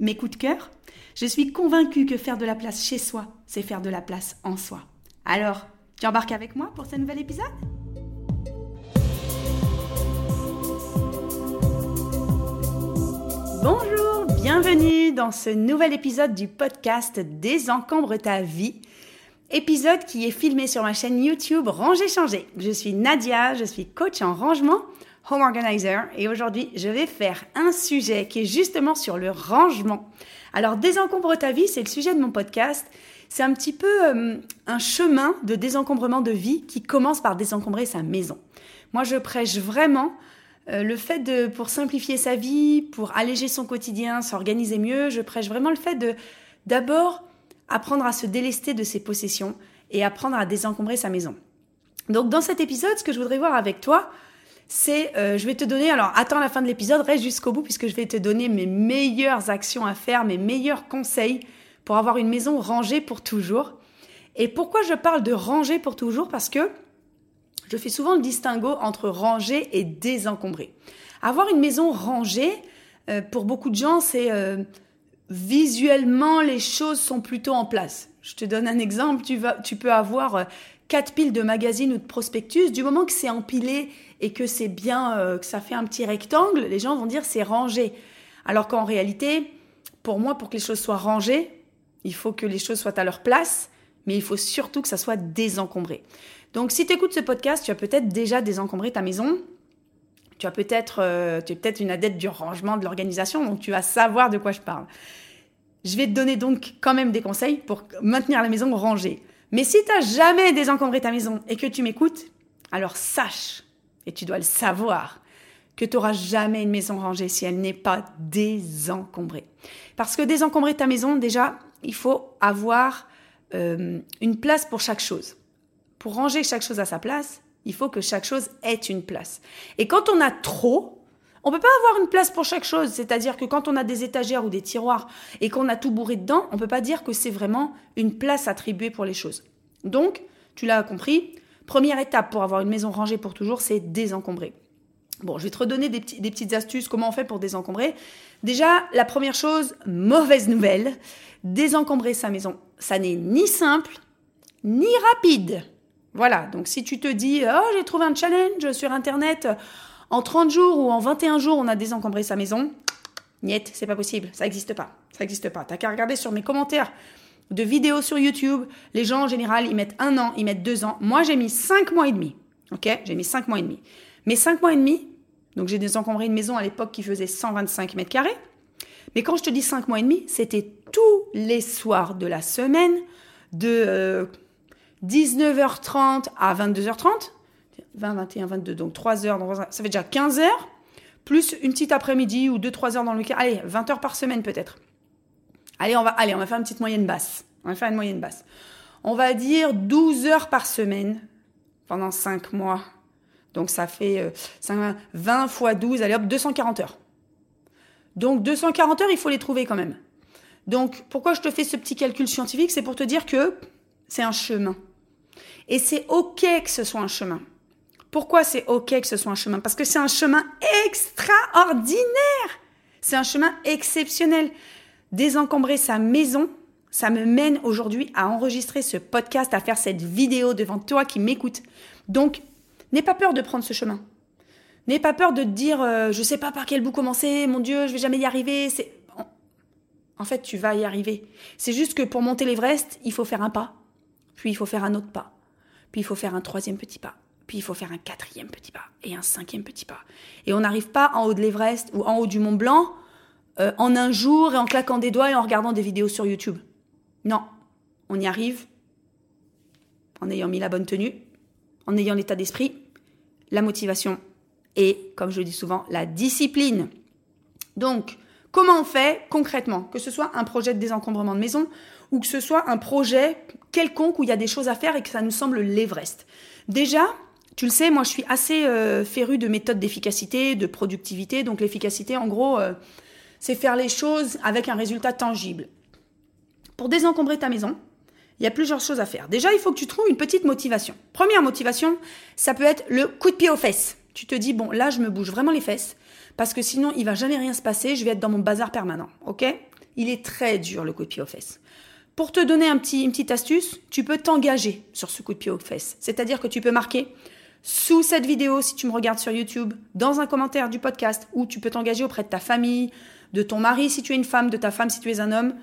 mes coups de cœur. Je suis convaincue que faire de la place chez soi, c'est faire de la place en soi. Alors, tu embarques avec moi pour ce nouvel épisode? Bonjour, bienvenue dans ce nouvel épisode du podcast Désencombre ta vie. Épisode qui est filmé sur ma chaîne YouTube Ranger Changer. Je suis Nadia, je suis coach en rangement, home organizer et aujourd'hui je vais faire un sujet qui est justement sur le rangement. Alors désencombre ta vie, c'est le sujet de mon podcast. C'est un petit peu euh, un chemin de désencombrement de vie qui commence par désencombrer sa maison. Moi je prêche vraiment euh, le fait de, pour simplifier sa vie, pour alléger son quotidien, s'organiser mieux, je prêche vraiment le fait de d'abord apprendre à se délester de ses possessions et apprendre à désencombrer sa maison. Donc dans cet épisode, ce que je voudrais voir avec toi, c'est, euh, je vais te donner, alors attends la fin de l'épisode, reste jusqu'au bout puisque je vais te donner mes meilleures actions à faire, mes meilleurs conseils pour avoir une maison rangée pour toujours. Et pourquoi je parle de ranger pour toujours? Parce que je fais souvent le distinguo entre ranger et désencombrer. Avoir une maison rangée, euh, pour beaucoup de gens, c'est euh, visuellement les choses sont plutôt en place. Je te donne un exemple, tu, vas, tu peux avoir euh, quatre piles de magazines ou de prospectus, du moment que c'est empilé et que c'est bien, que ça fait un petit rectangle, les gens vont dire c'est rangé. Alors qu'en réalité, pour moi, pour que les choses soient rangées, il faut que les choses soient à leur place, mais il faut surtout que ça soit désencombré. Donc si tu écoutes ce podcast, tu as peut-être déjà désencombré ta maison. Tu as peut-être euh, tu es peut-être une adepte du rangement, de l'organisation, donc tu vas savoir de quoi je parle. Je vais te donner donc quand même des conseils pour maintenir la maison rangée. Mais si tu n'as jamais désencombré ta maison et que tu m'écoutes, alors sache, et tu dois le savoir, que tu n'auras jamais une maison rangée si elle n'est pas désencombrée. Parce que désencombrer ta maison, déjà, il faut avoir euh, une place pour chaque chose pour ranger chaque chose à sa place, il faut que chaque chose ait une place. Et quand on a trop, on peut pas avoir une place pour chaque chose. C'est-à-dire que quand on a des étagères ou des tiroirs et qu'on a tout bourré dedans, on peut pas dire que c'est vraiment une place attribuée pour les choses. Donc, tu l'as compris, première étape pour avoir une maison rangée pour toujours, c'est désencombrer. Bon, je vais te redonner des, des petites astuces, comment on fait pour désencombrer. Déjà, la première chose, mauvaise nouvelle, désencombrer sa maison, ça n'est ni simple, ni rapide. Voilà, donc si tu te dis, oh j'ai trouvé un challenge sur Internet, en 30 jours ou en 21 jours on a désencombré sa maison, niet, c'est pas possible, ça n'existe pas, ça n'existe pas. T'as qu'à regarder sur mes commentaires de vidéos sur YouTube, les gens en général ils mettent un an, ils mettent deux ans. Moi j'ai mis cinq mois et demi, ok? J'ai mis cinq mois et demi. Mais cinq mois et demi, donc j'ai désencombré une maison à l'époque qui faisait 125 mètres carrés. Mais quand je te dis cinq mois et demi, c'était tous les soirs de la semaine de... Euh, 19h30 à 22h30, 20, 21, 22, donc 3 heures, ça fait déjà 15 heures, plus une petite après-midi ou 2-3 heures dans le week-end. Allez, 20 heures par semaine peut-être. Allez, on va, allez, on va faire une petite moyenne basse. On va faire une moyenne basse. On va dire 12 heures par semaine pendant 5 mois. Donc ça fait 20 euh, fois 12, allez hop, 240 heures. Donc 240 heures, il faut les trouver quand même. Donc pourquoi je te fais ce petit calcul scientifique? C'est pour te dire que c'est un chemin. Et c'est OK que ce soit un chemin. Pourquoi c'est OK que ce soit un chemin? Parce que c'est un chemin extraordinaire. C'est un chemin exceptionnel. Désencombrer sa maison, ça me mène aujourd'hui à enregistrer ce podcast, à faire cette vidéo devant toi qui m'écoute. Donc, n'aie pas peur de prendre ce chemin. N'aie pas peur de te dire, euh, je sais pas par quel bout commencer, mon Dieu, je vais jamais y arriver. C'est, en fait, tu vas y arriver. C'est juste que pour monter l'Everest, il faut faire un pas, puis il faut faire un autre pas, puis il faut faire un troisième petit pas, puis il faut faire un quatrième petit pas et un cinquième petit pas. Et on n'arrive pas en haut de l'Everest ou en haut du Mont Blanc euh, en un jour et en claquant des doigts et en regardant des vidéos sur YouTube. Non, on y arrive en ayant mis la bonne tenue, en ayant l'état d'esprit, la motivation et, comme je le dis souvent, la discipline. Donc, comment on fait concrètement Que ce soit un projet de désencombrement de maison ou que ce soit un projet quelconque où il y a des choses à faire et que ça nous semble l'Everest? Déjà, tu le sais, moi je suis assez euh, féru de méthodes d'efficacité, de productivité. Donc l'efficacité, en gros, euh, c'est faire les choses avec un résultat tangible. Pour désencombrer ta maison, il y a plusieurs choses à faire. Déjà, il faut que tu trouves une petite motivation. Première motivation, ça peut être le coup de pied aux fesses. Tu te dis, bon, là, je me bouge vraiment les fesses, parce que sinon, il va jamais rien se passer, je vais être dans mon bazar permanent. OK? Il est très dur, le coup de pied aux fesses. Pour te donner un petit, une petite astuce, tu peux t'engager sur ce coup de pied aux fesses. C'est-à-dire que tu peux marquer sous cette vidéo, si tu me regardes sur YouTube, dans un commentaire du podcast, ou tu peux t'engager auprès de ta famille, de ton mari si tu es une femme, de ta femme si tu es un homme,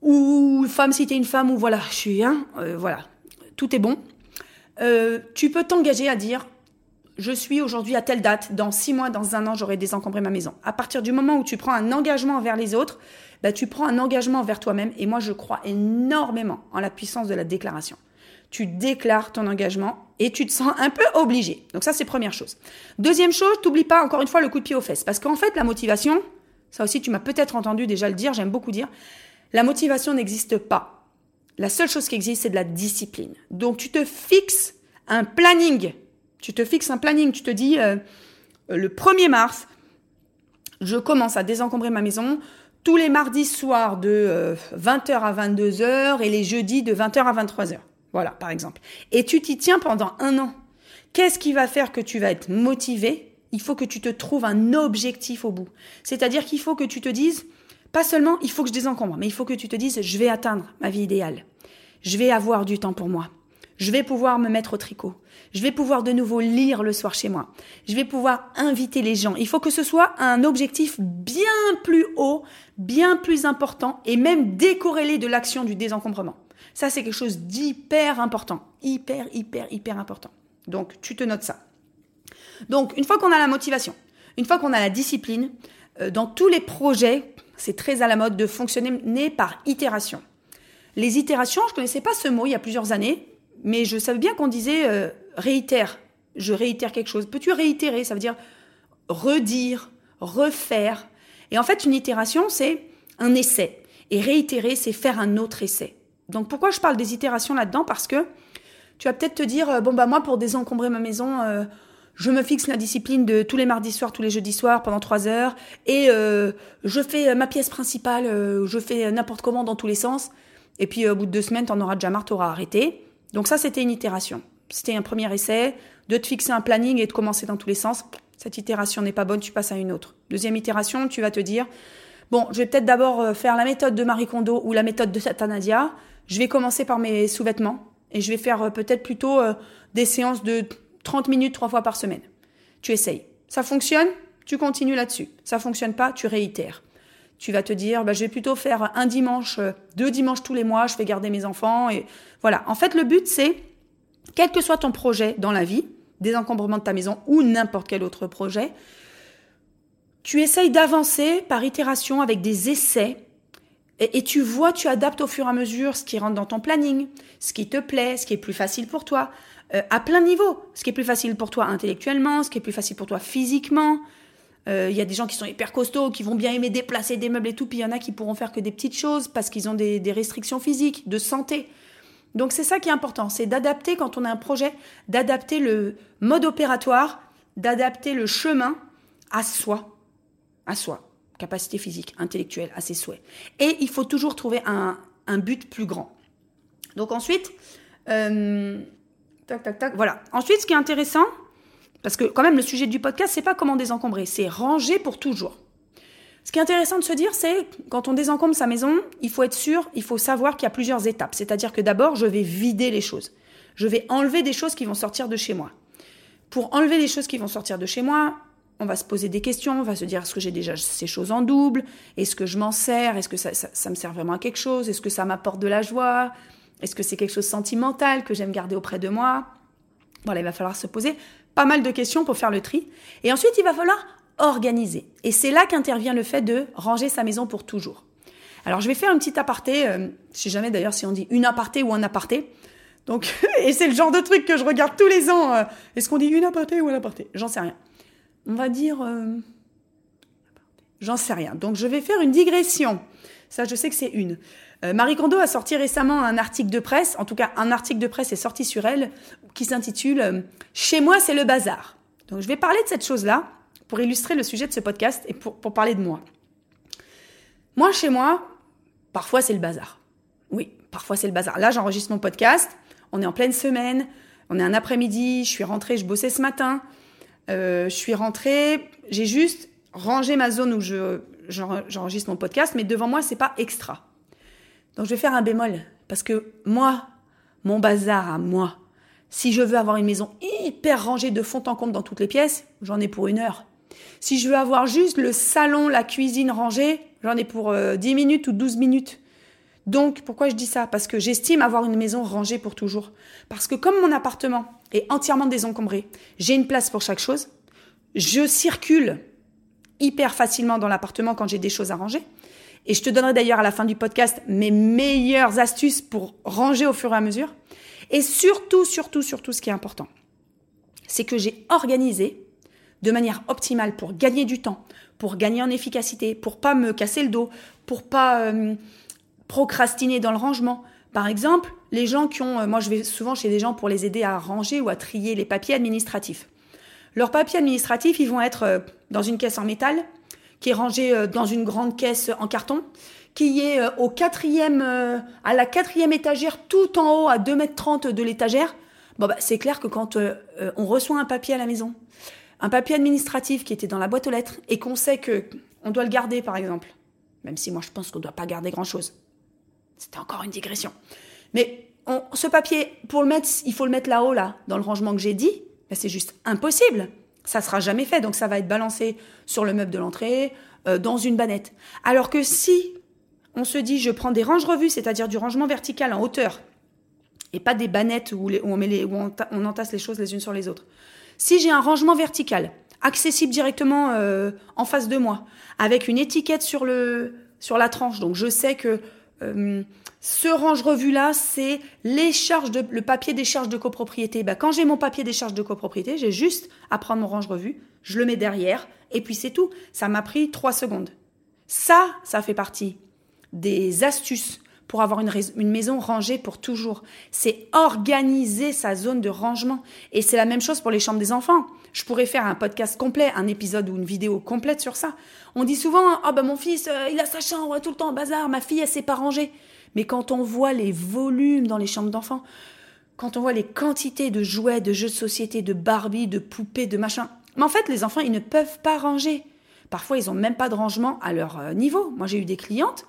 ou femme si tu es une femme, ou voilà, je suis un, euh, voilà, tout est bon. Euh, tu peux t'engager à dire je suis aujourd'hui à telle date, dans six mois, dans un an, j'aurai désencombré ma maison. À partir du moment où tu prends un engagement envers les autres, bah, tu prends un engagement envers toi-même. Et moi, je crois énormément en la puissance de la déclaration. Tu déclares ton engagement et tu te sens un peu obligé. Donc ça, c'est première chose. Deuxième chose, t'oublie pas encore une fois le coup de pied aux fesses. Parce qu'en fait, la motivation, ça aussi, tu m'as peut-être entendu déjà le dire, j'aime beaucoup dire, la motivation n'existe pas. La seule chose qui existe, c'est de la discipline. Donc tu te fixes un planning. Tu te fixes un planning. Tu te dis, euh, le 1er mars, je commence à désencombrer ma maison tous les mardis soirs de 20h euh, à 22h et les jeudis de 20h à 23h. Voilà, par exemple. Et tu t'y tiens pendant un an. Qu'est-ce qui va faire que tu vas être motivé? Il faut que tu te trouves un objectif au bout. C'est-à-dire qu'il faut que tu te dises, pas seulement il faut que je désencombre, mais il faut que tu te dises je vais atteindre ma vie idéale. Je vais avoir du temps pour moi. Je vais pouvoir me mettre au tricot. Je vais pouvoir de nouveau lire le soir chez moi. Je vais pouvoir inviter les gens. Il faut que ce soit un objectif bien plus haut, bien plus important et même décorrélé de l'action du désencombrement. Ça, c'est quelque chose d'hyper important. Hyper, hyper, hyper important. Donc, tu te notes ça. Donc, une fois qu'on a la motivation, une fois qu'on a la discipline, euh, dans tous les projets, c'est très à la mode de fonctionner par itération. Les itérations, je ne connaissais pas ce mot il y a plusieurs années, mais je savais bien qu'on disait euh, réitère. Je réitère quelque chose. Peux-tu réitérer? Ça veut dire redire, refaire. Et en fait, une itération, c'est un essai. Et réitérer, c'est faire un autre essai. Donc pourquoi je parle des itérations là-dedans? Parce que tu vas peut-être te dire, euh, bon bah moi pour désencombrer ma maison, euh, je me fixe la discipline de tous les mardis soirs, tous les jeudis soirs pendant trois heures, et euh, je fais ma pièce principale, je fais n'importe comment dans tous les sens, et puis au bout de deux semaines, t'en auras déjà marre, t'auras arrêté. Donc ça, c'était une itération. C'était un premier essai, de te fixer un planning et de commencer dans tous les sens. Cette itération n'est pas bonne, tu passes à une autre. Deuxième itération, tu vas te dire, bon, je vais peut-être d'abord faire la méthode de Marie Kondo ou la méthode de Satanadia. Je vais commencer par mes sous-vêtements et je vais faire euh, peut-être plutôt euh, des séances de 30 minutes trois fois par semaine. Tu essayes. Ça fonctionne, tu continues là-dessus. Ça fonctionne pas, tu réitères. Tu vas te dire, bah, je vais plutôt faire un dimanche, euh, deux dimanches tous les mois, je vais garder mes enfants et voilà. En fait, le but c'est, quel que soit ton projet dans la vie, désencombrement de ta maison ou n'importe quel autre projet, tu essayes d'avancer par itération avec des essais et, tu vois, tu adaptes au fur et à mesure ce qui rentre dans ton planning, ce qui te plaît, ce qui est plus facile pour toi, euh, à plein niveau. Ce qui est plus facile pour toi intellectuellement, ce qui est plus facile pour toi physiquement. Il euh, y a des gens qui sont hyper costauds, qui vont bien aimer déplacer des meubles et tout, puis il y en a qui pourront faire que des petites choses parce qu'ils ont des, des restrictions physiques, de santé. Donc c'est ça qui est important, c'est d'adapter quand on a un projet, d'adapter le mode opératoire, d'adapter le chemin à soi, à soi capacité physique, intellectuelle, à ses souhaits. Et il faut toujours trouver un, but plus grand. Donc ensuite, euh, tac, tac, tac, voilà. Ensuite, ce qui est intéressant, parce que quand même le sujet du podcast, c'est pas comment désencombrer, c'est ranger pour toujours. Ce qui est intéressant de se dire, c'est quand on désencombre sa maison, il faut être sûr, il faut savoir qu'il y a plusieurs étapes. C'est-à-dire que d'abord, je vais vider les choses. Je vais enlever des choses qui vont sortir de chez moi. Pour enlever les choses qui vont sortir de chez moi, on va se poser des questions, on va se dire est-ce que j'ai déjà ces choses en double? Est-ce que je m'en sers? Est-ce que ça, me sert vraiment à quelque chose? Est-ce que ça m'apporte de la joie? Est-ce que c'est quelque chose de sentimental que j'aime garder auprès de moi? Voilà, il va falloir se poser pas mal de questions pour faire le tri. Et ensuite, il va falloir organiser. Et c'est là qu'intervient le fait de ranger sa maison pour toujours. Alors, je vais faire une petite aparté. Euh, je sais jamais d'ailleurs si on dit une aparté ou un aparté. Donc, et c'est le genre de truc que je regarde tous les ans. Euh, est-ce qu'on dit une aparté ou un aparté? J'en sais rien on va dire... Euh, j'en sais rien. Donc je vais faire une digression Ça, je sais que c'est une. Euh, Marie Kondo a sorti récemment un article de presse, en tout cas un article de presse est sorti sur elle, qui s'intitule euh, Chez moi, c'est le bazar. Donc je vais parler de cette chose-là pour illustrer le sujet de ce podcast et pour, pour parler de moi. Moi, chez moi, parfois c'est le bazar. Oui, parfois c'est le bazar. Là, j'enregistre mon podcast, on est en pleine semaine, on est un après-midi, je suis rentrée, je bossais ce matin, je suis rentrée, j'ai juste rangé ma zone où je, j'enregistre mon podcast, mais devant moi, c'est pas extra. Donc je vais faire un bémol, parce que moi, mon bazar à moi, si je veux avoir une maison hyper rangée de fond en comble dans toutes les pièces, j'en ai pour une heure. Si je veux avoir juste le salon, la cuisine rangée, j'en ai pour 10 euh, minutes ou 12 minutes. Donc, pourquoi je dis ça? Parce que j'estime avoir une maison rangée pour toujours. Parce que comme mon appartement est entièrement désencombré, j'ai une place pour chaque chose, je circule hyper facilement dans l'appartement quand j'ai des choses à ranger. Et je te donnerai d'ailleurs à la fin du podcast mes meilleures astuces pour ranger au fur et à mesure. Et surtout, surtout, surtout, ce qui est important, c'est que j'ai organisé de manière optimale pour gagner du temps, pour gagner en efficacité, pour pas me casser le dos, pour pas euh, procrastiner dans le rangement. Par exemple, les gens qui ont, euh, moi je vais souvent chez des gens pour les aider à ranger ou à trier les papiers administratifs. Leurs papiers administratifs, ils vont être euh, dans une caisse en métal, qui est rangée dans une grande caisse en carton, qui est au quatrième, à la quatrième étagère, tout en haut, à 2 mètres 30 de l'étagère. Bon, bah, c'est clair que quand on reçoit un papier à la maison, un papier administratif qui était dans la boîte aux lettres et qu'on sait que on doit le garder, par exemple, même si moi je pense qu'on ne doit pas garder grand-chose. C'était encore une digression. Mais ce papier, pour le mettre, il faut le mettre là-haut, là, dans le rangement que j'ai dit. Ben, c'est juste impossible. Ça sera jamais fait. Donc ça va être balancé sur le meuble de l'entrée, euh, dans une banette. Alors que si on se dit, je prends des ranges-revues, c'est-à-dire du rangement vertical en hauteur, et pas des bannettes où, on, met les, où on entasse les choses les unes sur les autres. Si j'ai un rangement vertical, accessible directement euh, en face de moi, avec une étiquette sur le sur la tranche, donc je sais que ce range revue là, c'est les charges de le papier des charges de copropriété. Bah, quand j'ai mon papier des charges de copropriété, j'ai juste à prendre mon range revue, je le mets derrière et puis c'est tout. Ça m'a pris trois secondes. Ça, ça fait partie des astuces pour avoir une, maison rangée pour toujours. C'est organiser sa zone de rangement. Et c'est la même chose pour les chambres des enfants. Je pourrais faire un podcast complet, un épisode ou une vidéo complète sur ça. On dit souvent, ah ben mon fils, euh, il a sa chambre tout le temps bazar, ma fille, elle s'est pas rangée. Mais quand on voit les volumes dans les chambres d'enfants, quand on voit les quantités de jouets, de jeux de société, de Barbie, de poupées, de machin, mais en fait, les enfants, ils ne peuvent pas ranger. Parfois, ils ont même pas de rangement à leur euh, niveau. Moi, j'ai eu des clientes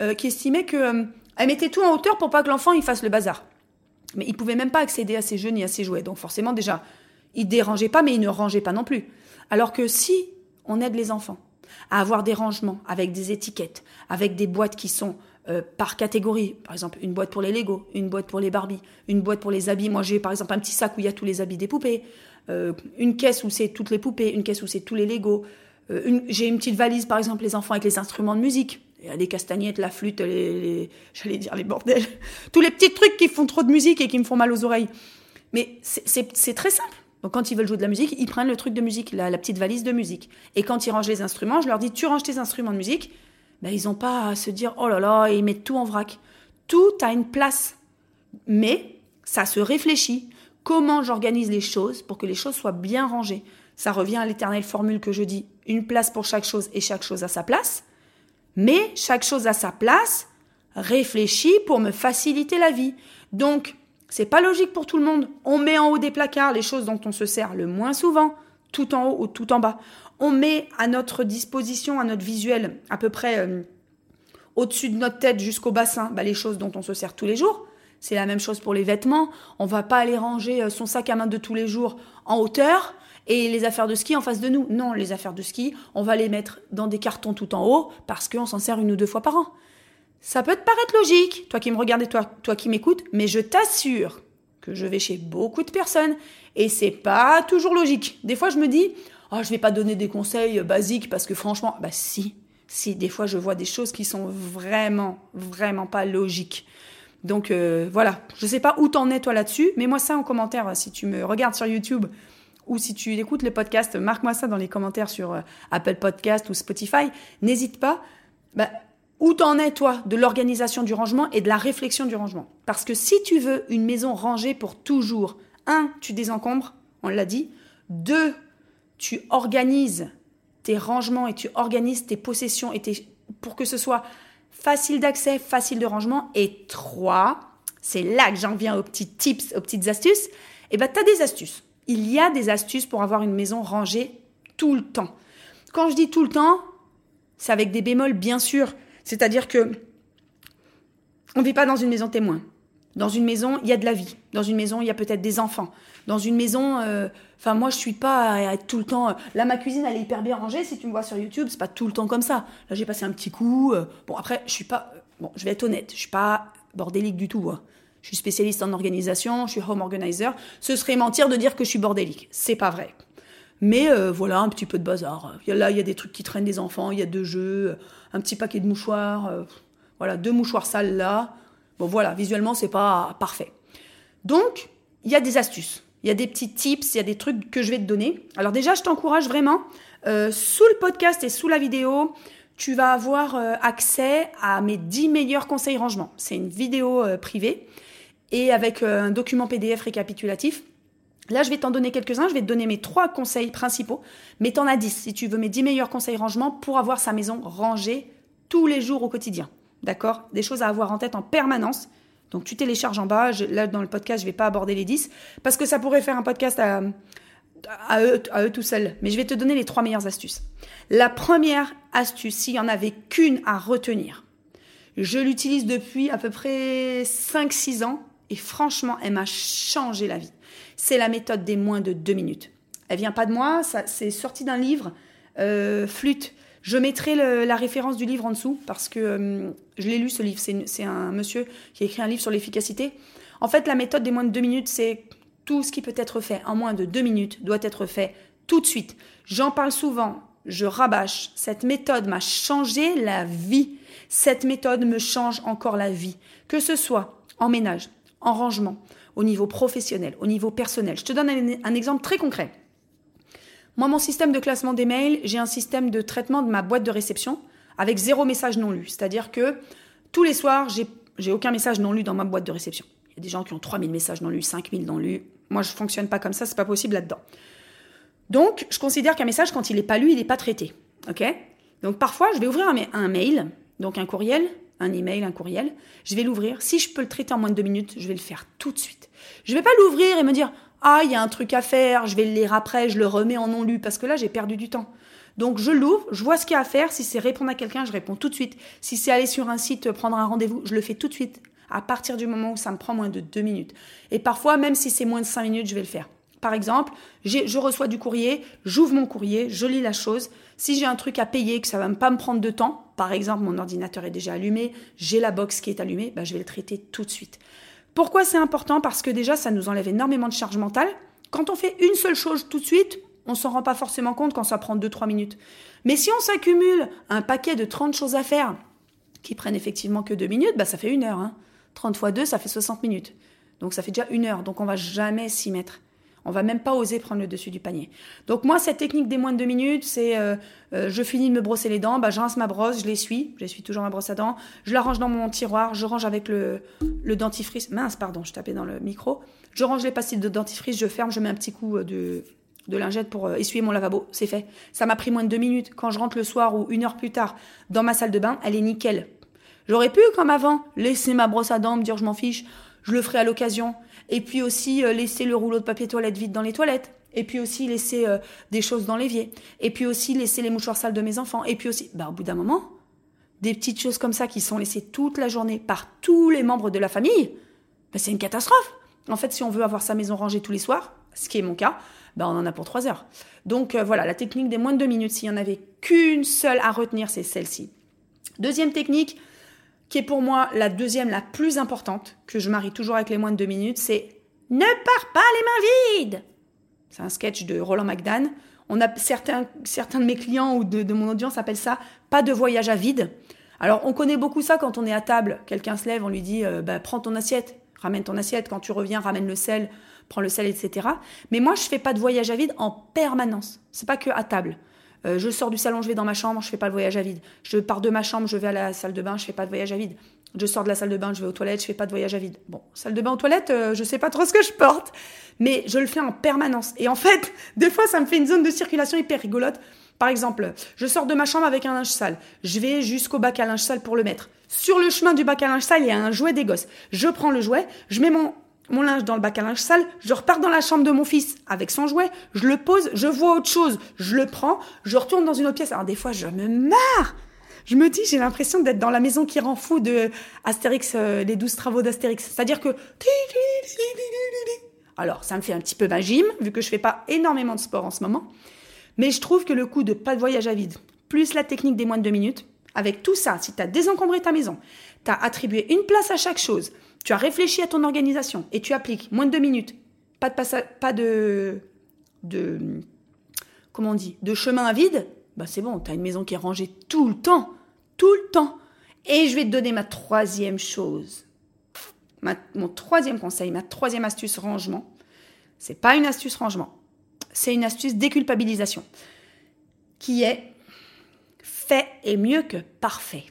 euh, qui estimait que mettait tout en hauteur pour pas que l'enfant il fasse le bazar. Mais il pouvait même pas accéder à ses jeux ni à ses jouets. Donc forcément déjà, il dérangeait pas, mais il ne rangeait pas non plus. Alors que si on aide les enfants à avoir des rangements avec des étiquettes, avec des boîtes qui sont euh, par catégorie. Par exemple, une boîte pour les Lego, une boîte pour les Barbie, une boîte pour les habits. Moi, j'ai par exemple un petit sac où il y a tous les habits des poupées, une caisse où c'est toutes les poupées, une caisse où c'est tous les Lego. j'ai une petite valise, par exemple, les enfants avec les instruments de musique. Les castagnettes, la flûte, les, j'allais dire les bordels. Tous les petits trucs qui font trop de musique et qui me font mal aux oreilles. Mais c'est très simple. Donc quand ils veulent jouer de la musique, ils prennent le truc de musique, la, petite valise de musique. Et quand ils rangent les instruments, je leur dis tu ranges tes instruments de musique? Ben, ils n'ont pas à se dire oh là là, ils mettent tout en vrac. Tout a une place. Mais ça se réfléchit. Comment j'organise les choses pour que les choses soient bien rangées? Ça revient à l'éternelle formule que je dis une place pour chaque chose et chaque chose à sa place. Mais chaque chose à sa place, réfléchis pour me faciliter la vie. Donc, c'est pas logique pour tout le monde. On met en haut des placards les choses dont on se sert le moins souvent, tout en haut ou tout en bas. On met à notre disposition, à notre visuel, à peu près euh, au-dessus de notre tête jusqu'au bassin, bah, les choses dont on se sert tous les jours. C'est la même chose pour les vêtements. On va pas aller ranger euh, son sac à main de tous les jours en hauteur et les affaires de ski en face de nous. Non, les affaires de ski, on va les mettre dans des cartons tout en haut parce qu'on s'en sert une ou deux fois par an. Ça peut te paraître logique, toi qui me regardes et toi, toi qui m'écoutes, mais je t'assure que je vais chez beaucoup de personnes et c'est pas toujours logique. Des fois, je me dis, oh, je vais pas donner des conseils basiques parce que franchement, bah si, si, des fois, je vois des choses qui sont vraiment, vraiment pas logiques. Donc euh, voilà, je sais pas où t'en es toi là-dessus, mais moi ça en commentaire si tu me regardes sur YouTube ou si tu écoutes les podcasts, marque-moi ça dans les commentaires sur euh, Apple Podcast ou Spotify. N'hésite pas. Bah, où t'en es, toi, de l'organisation du rangement et de la réflexion du rangement? Parce que si tu veux une maison rangée pour toujours, un, tu désencombres, on l'a dit. Deux, tu organises tes rangements et tu organises tes possessions et pour que ce soit facile d'accès, facile de rangement. Et trois, c'est là que j'en viens aux petits tips, aux petites astuces. Et eh ben, tu as des astuces. Il y a des astuces pour avoir une maison rangée tout le temps. Quand je dis tout le temps, c'est avec des bémols, bien sûr. C'est-à-dire que on ne vit pas dans une maison témoin. Dans une maison, il y a de la vie. Dans une maison, il y a peut-être des enfants. Dans une maison, euh, enfin moi je suis pas à être tout le temps. Euh, là ma cuisine elle est hyper bien rangée. Si tu me vois sur YouTube, c'est pas tout le temps comme ça. Là j'ai passé un petit coup. Euh, bon après je suis pas. Bon je vais être honnête, je suis pas bordélique du tout. Je suis spécialiste en organisation, je suis home organizer. Ce serait mentir de dire que je suis bordélique. C'est pas vrai. Mais voilà, un petit peu de bazar. Y a, là, il y a des trucs qui traînent des enfants, il y a deux jeux, un petit paquet de mouchoirs. voilà, deux mouchoirs sales là. Bon voilà, visuellement, c'est pas parfait. Donc, il y a des astuces. Il y a des petits tips, il y a des trucs que je vais te donner. Alors déjà, je t'encourage vraiment, euh, sous le podcast et sous la vidéo, tu vas avoir euh, accès à mes 10 meilleurs conseils rangement. C'est une vidéo euh, privée et avec un document PDF récapitulatif. Là, je vais t'en donner quelques-uns. Je vais te donner mes trois conseils principaux, mais t'en as 10 si tu veux mes 10 meilleurs conseils rangement pour avoir sa maison rangée tous les jours au quotidien. D'accord? Des choses à avoir en tête en permanence. Donc tu télécharges en bas. là, dans le podcast, je vais pas aborder les 10 parce que ça pourrait faire un podcast à, eux, à eux tout seuls. Mais je vais te donner les trois meilleures astuces. La première astuce, s'il y en avait qu'une à retenir, je l'utilise depuis à peu près 5-6 ans et franchement, elle m'a changé la vie. C'est la méthode des moins de 2 minutes. Elle vient pas de moi, ça c'est sorti d'un livre, euh, Flûte. Je mettrai la référence du livre en dessous parce que euh, je l'ai lu ce livre. C'est un monsieur qui a écrit un livre sur l'efficacité. En fait, la méthode des moins de deux minutes, c'est tout ce qui peut être fait en moins de deux minutes doit être fait tout de suite. J'en parle souvent, je rabâche. Cette méthode m'a changé la vie. Cette méthode me change encore la vie. Que ce soit en ménage, en rangement, au niveau professionnel, au niveau personnel. Je te donne un exemple très concret. Moi, mon système de classement des mails, j'ai un système de traitement de ma boîte de réception avec zéro message non lu. C'est-à-dire que tous les soirs, j'ai aucun message non lu dans ma boîte de réception. Il y a des gens qui ont 3000 messages non lus, 5000 non lus. Moi, je fonctionne pas comme ça, c'est pas possible là-dedans. Donc, je considère qu'un message, quand il n'est pas lu, il n'est pas traité. OK? Donc, parfois, je vais ouvrir un mail, donc un courriel, un email, un courriel. Je vais l'ouvrir. Si je peux le traiter en moins de deux minutes, je vais le faire tout de suite. Je vais pas l'ouvrir et me dire ah, il y a un truc à faire, je vais le lire après, je le remets en non lu parce que là, j'ai perdu du temps. Donc je l'ouvre, je vois ce qu'il y a à faire. Si c'est répondre à quelqu'un, je réponds tout de suite. Si c'est aller sur un site, prendre un rendez-vous, je le fais tout de suite. À partir du moment où ça me prend moins de deux minutes. Et parfois, même si c'est moins de cinq minutes, je vais le faire. Par exemple, je reçois du courrier, j'ouvre mon courrier, je lis la chose. Si j'ai un truc à payer, que ça va pas me prendre de temps, par exemple, mon ordinateur est déjà allumé, j'ai la box qui est allumée, bah, je vais le traiter tout de suite. Pourquoi c'est important? Parce que déjà, ça nous enlève énormément de charge mentale. Quand on fait une seule chose tout de suite, on s'en rend pas forcément compte quand ça prend 2-3 minutes. Mais si on s'accumule un paquet de 30 choses à faire qui prennent effectivement que 2 minutes, bah ça fait une heure. Hein. 30 fois 2, ça fait 60 minutes. Donc ça fait déjà une heure. Donc on va jamais s'y mettre. On va même pas oser prendre le dessus du panier. Donc moi, cette technique des moins de deux minutes, c'est euh, euh, je finis de me brosser les dents, bah, je rince ma brosse, je l'essuie, j'essuie toujours ma brosse à dents, je la range dans mon tiroir, je range avec le, dentifrice, mince, pardon, je tapais dans le micro, je range les pastilles de dentifrice, je ferme, je mets un petit coup euh, de, de lingette pour essuyer mon lavabo, c'est fait. Ça m'a pris moins de deux minutes. Quand je rentre le soir ou une heure plus tard dans ma salle de bain, elle est nickel. J'aurais pu, comme avant, laisser ma brosse à dents, me dire je m'en fiche, je le ferai à l'occasion. Et puis aussi euh, laisser le rouleau de papier toilette vide dans les toilettes. Et puis aussi laisser euh, des choses dans l'évier. Et puis aussi laisser les mouchoirs sales de mes enfants. Et puis aussi, bah, au bout d'un moment, des petites choses comme ça qui sont laissées toute la journée par tous les membres de la famille, bah, c'est une catastrophe. En fait, si on veut avoir sa maison rangée tous les soirs, ce qui est mon cas, bah, on en a pour trois heures. Donc euh, voilà, la technique des moins de deux minutes, s'il y en avait qu'une seule à retenir, c'est celle-ci. Deuxième technique, qui est pour moi la deuxième, la plus importante, que je marie toujours avec les moins de deux minutes, c'est ne pars pas les mains vides. C'est un sketch de Roland McDan. On a certains, certains de mes clients ou de, mon audience appellent ça pas de voyage à vide. Alors on connaît beaucoup ça quand on est à table. Quelqu'un se lève, on lui dit euh, bah, prends ton assiette, ramène ton assiette. Quand tu reviens, ramène le sel, prends le sel, etc. Mais moi je fais pas de voyage à vide en permanence. C'est pas que à table. Euh, je sors du salon, je vais dans ma chambre, je fais pas le voyage à vide. Je pars de ma chambre, je vais à la salle de bain, je fais pas de voyage à vide. Je sors de la salle de bain, je vais aux toilettes, je fais pas de voyage à vide. Bon, salle de bain aux toilettes, euh, je sais pas trop ce que je porte, mais je le fais en permanence. Et en fait, des fois, ça me fait une zone de circulation hyper rigolote. Par exemple, je sors de ma chambre avec un linge sale. Je vais jusqu'au bac à linge sale pour le mettre. Sur le chemin du bac à linge sale, il y a un jouet des gosses. Je prends le jouet, je mets mon, mon linge dans le bac à linge sale, je repars dans la chambre de mon fils avec son jouet, je le pose, je vois autre chose, je le prends, je retourne dans une autre pièce. Alors des fois, je me marre je me dis, j'ai l'impression d'être dans la maison qui rend fou de Astérix, euh, les douze travaux d'Astérix. C'est-à-dire que... Alors, ça me fait un petit peu ma gym, vu que je fais pas énormément de sport en ce moment. Mais je trouve que le coup de pas de voyage à vide, plus la technique des moins de deux minutes, avec tout ça, si tu as désencombré ta maison, tu as attribué une place à chaque chose, tu as réfléchi à ton organisation et tu appliques. Moins de deux minutes, pas de pas de, on dit, de chemin à vide, bah c'est bon, tu as une maison qui est rangée tout le temps, tout le temps. Et je vais te donner ma troisième chose, mon troisième conseil, ma troisième astuce rangement. C'est pas une astuce rangement, c'est une astuce déculpabilisation, qui est fait est mieux que parfait.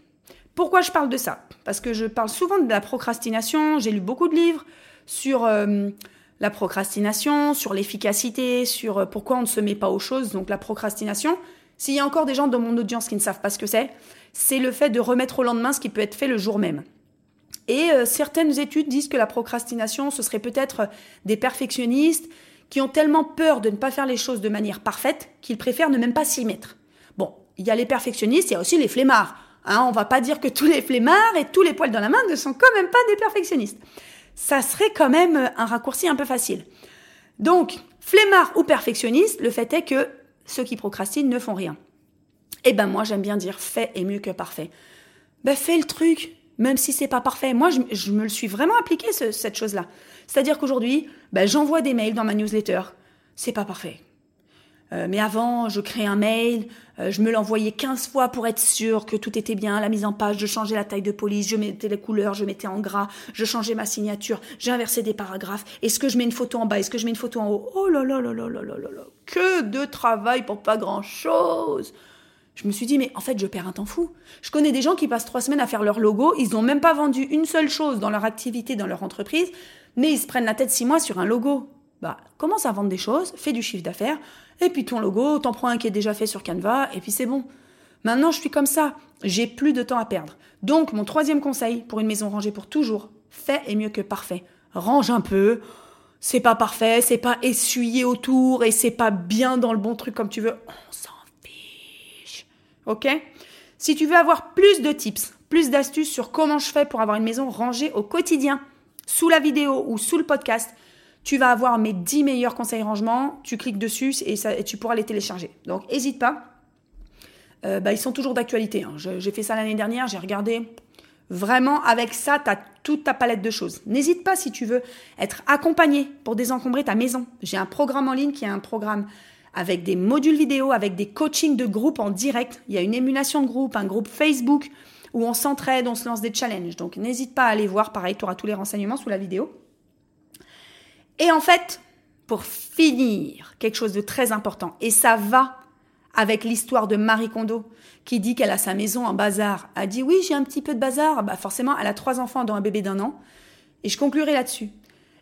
Pourquoi je parle de ça? Parce que je parle souvent de la procrastination, j'ai lu beaucoup de livres sur euh, la procrastination, sur l'efficacité, sur euh, pourquoi on ne se met pas aux choses. Donc la procrastination, s'il y a encore des gens dans mon audience qui ne savent pas ce que c'est, c'est le fait de remettre au lendemain ce qui peut être fait le jour même. Et euh, certaines études disent que la procrastination, ce serait peut-être des perfectionnistes qui ont tellement peur de ne pas faire les choses de manière parfaite qu'ils préfèrent ne même pas s'y mettre. Bon, il y a les perfectionnistes, il y a aussi les flemmards. Hein, on va pas dire que tous les flemmards et tous les poils dans la main ne sont quand même pas des perfectionnistes. Ça serait quand même un raccourci un peu facile. Donc, flemmard ou perfectionniste, le fait est que ceux qui procrastinent ne font rien. Eh ben moi j'aime bien dire fait est mieux que parfait. Ben fais le truc, même si c'est pas parfait. Moi je, me le suis vraiment appliqué cette chose-là. C'est-à-dire qu'aujourd'hui, ben, j'envoie des mails dans ma newsletter. C'est pas parfait. Euh, mais avant, je créais un mail, euh, je me l'envoyais 15 fois pour être sûr que tout était bien, la mise en page, je changeais la taille de police, je mettais les couleurs, je mettais en gras, je changeais ma signature, j'ai inversé des paragraphes. Est-ce que je mets une photo en bas? Est-ce que je mets une photo en haut? Oh là là là là là là là là. Que de travail pour pas grand-chose. Je me suis dit, mais en fait, je perds un temps fou. Je connais des gens qui passent trois semaines à faire leur logo, ils n'ont même pas vendu une seule chose dans leur activité, dans leur entreprise, mais ils se prennent la tête six mois sur un logo. Bah, commence à vendre des choses, fais du chiffre d'affaires, et puis ton logo, t'en prends un qui est déjà fait sur Canva, et puis c'est bon. Maintenant, je suis comme ça. J'ai plus de temps à perdre. Donc, mon troisième conseil pour une maison rangée pour toujours, fait est mieux que parfait. Range un peu. C'est pas parfait, c'est pas essuyé autour et c'est pas bien dans le bon truc comme tu veux. On s'en fiche. Ok? Si tu veux avoir plus de tips, plus d'astuces sur comment je fais pour avoir une maison rangée au quotidien, sous la vidéo ou sous le podcast, tu vas avoir mes 10 meilleurs conseils rangement, tu cliques dessus et, tu pourras les télécharger. Donc n'hésite pas. Euh, bah, ils sont toujours d'actualité. Hein. J'ai fait ça l'année dernière, j'ai regardé. Vraiment, avec ça, tu as toute ta palette de choses. N'hésite pas si tu veux être accompagné pour désencombrer ta maison. J'ai un programme en ligne qui est un programme avec des modules vidéo, avec des coachings de groupe en direct. Il y a une émulation de groupe, un groupe Facebook où on s'entraide, on se lance des challenges. Donc n'hésite pas à aller voir. Pareil, tu auras tous les renseignements sous la vidéo. Et en fait, pour finir, quelque chose de très important, et ça va avec l'histoire de Marie Kondo, qui dit qu'elle a sa maison en bazar. Elle dit oui, j'ai un petit peu de bazar. Bah forcément, elle a trois enfants dont un bébé d'un an. Et je conclurai là-dessus.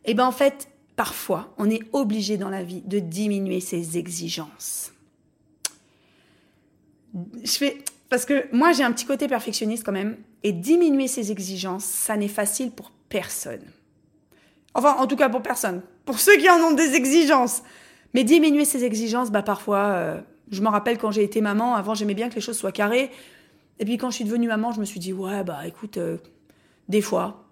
Et ben en fait, parfois, on est obligé dans la vie de diminuer ses exigences. Je fais parce que moi j'ai un petit côté perfectionniste quand même, et diminuer ses exigences, ça n'est facile pour personne. Enfin, en tout cas pour personne. Pour ceux qui en ont des exigences. Mais diminuer ces exigences, bah parfois, euh, je me rappelle quand j'ai été maman, avant j'aimais bien que les choses soient carrées. Et puis quand je suis devenue maman, je me suis dit, ouais, bah écoute, euh, des fois,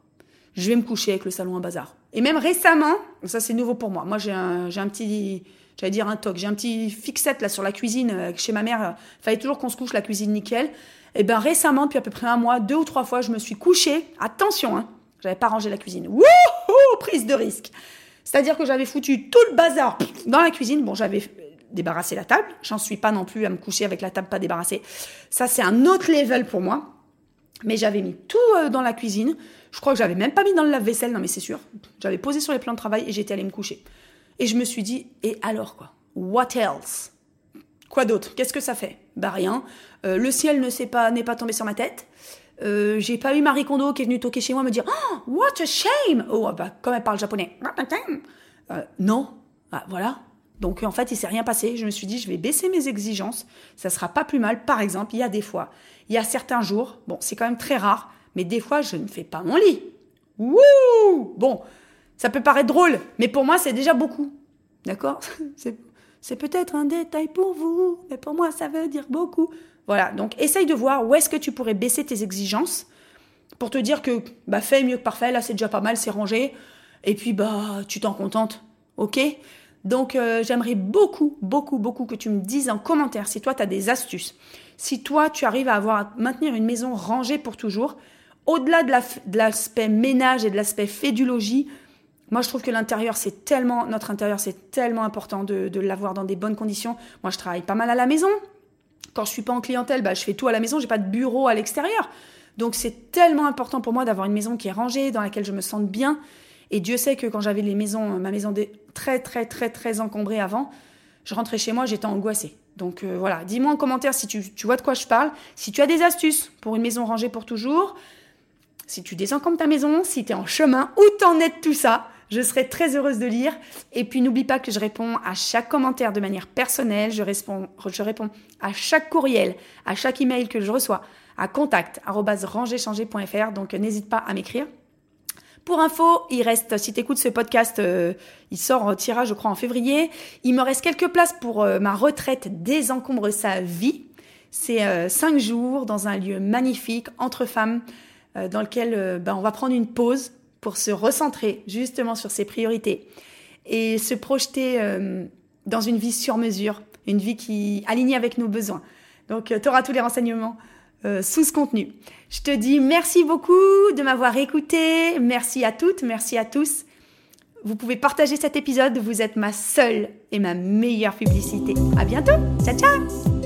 je vais me coucher avec le salon en bazar. Et même récemment, ça c'est nouveau pour moi, moi j'ai un, j'ai un petit, j'allais dire un toc, j'ai un petit fixette là sur la cuisine euh, chez ma mère, il fallait toujours qu'on se couche la cuisine nickel. Et ben récemment, depuis à peu près un mois, deux ou trois fois, je me suis couchée, attention, hein, j'avais pas rangé la cuisine. Wouhou Prise de risque. C'est-à-dire que j'avais foutu tout le bazar dans la cuisine. Bon, j'avais débarrassé la table. J'en suis pas non plus à me coucher avec la table pas débarrassée. Ça, c'est un autre level pour moi. Mais j'avais mis tout euh, dans la cuisine. Je crois que j'avais même pas mis dans le lave-vaisselle. Non, mais c'est sûr. J'avais posé sur les plans de travail et j'étais allée me coucher. Et je me suis dit, et alors quoi? What else? Quoi d'autre? Qu'est-ce que ça fait? Bah rien. Euh, le ciel ne s'est pas n'est pas tombé sur ma tête. Euh, j'ai pas eu Marie Kondo qui est venue toquer chez moi me dire oh, what a shame! Oh bah comme elle parle japonais. Euh, non. Ah, voilà. Donc en fait il s'est rien passé. Je me suis dit je vais baisser mes exigences. Ça sera pas plus mal. Par exemple il y a des fois il y a certains jours bon c'est quand même très rare mais des fois je ne fais pas mon lit. Wouh! Bon ça peut paraître drôle mais pour moi c'est déjà beaucoup. D'accord? C'est peut-être un détail pour vous mais pour moi ça veut dire beaucoup voilà, donc essaye de voir où est-ce que tu pourrais baisser tes exigences pour te dire que bah fais mieux que parfait, là c'est déjà pas mal, c'est rangé, et puis bah tu t'en contentes, ok? Donc euh, j'aimerais beaucoup, beaucoup, beaucoup que tu me dises en commentaire si toi tu as des astuces, si toi tu arrives à avoir maintenir une maison rangée pour toujours, au-delà de l'aspect ménage et de l'aspect fédulogie, moi, je trouve que l'intérieur, c'est tellement, notre intérieur, c'est tellement important de l'avoir dans des bonnes conditions. Moi, je travaille pas mal à la maison. Quand je suis pas en clientèle, bah, je fais tout à la maison, j'ai pas de bureau à l'extérieur. Donc c'est tellement important pour moi d'avoir une maison qui est rangée, dans laquelle je me sente bien. Et Dieu sait que quand j'avais les maisons, ma maison très très très très encombrée avant, je rentrais chez moi, j'étais angoissée. Donc euh, voilà, dis-moi en commentaire si tu, tu, vois de quoi je parle, si tu as des astuces pour une maison rangée pour toujours, si tu désencombres ta maison, si tu es en chemin, où t'en es de tout ça? Je serai très heureuse de lire. Et puis n'oublie pas que je réponds à chaque commentaire de manière personnelle. Je réponds, je réponds à chaque courriel, à chaque email que je reçois à contact@rangerchanger.fr. Donc n'hésite pas à m'écrire. Pour info, il reste, si tu écoutes ce podcast, euh, il sort en tirage, je crois, en février. Il me reste quelques places pour euh, ma retraite Désencombre sa vie. C'est euh, cinq jours dans un lieu magnifique entre femmes dans lequel ben, on va prendre une pause pour se recentrer justement sur ses priorités et se projeter euh, dans une vie sur mesure, une vie qui alignée avec nos besoins. Donc, euh, tu auras tous les renseignements euh, sous ce contenu. Je te dis merci beaucoup de m'avoir écouté. Merci à toutes, merci à tous. Vous pouvez partager cet épisode. Vous êtes ma seule et ma meilleure publicité. À bientôt. Ciao, ciao.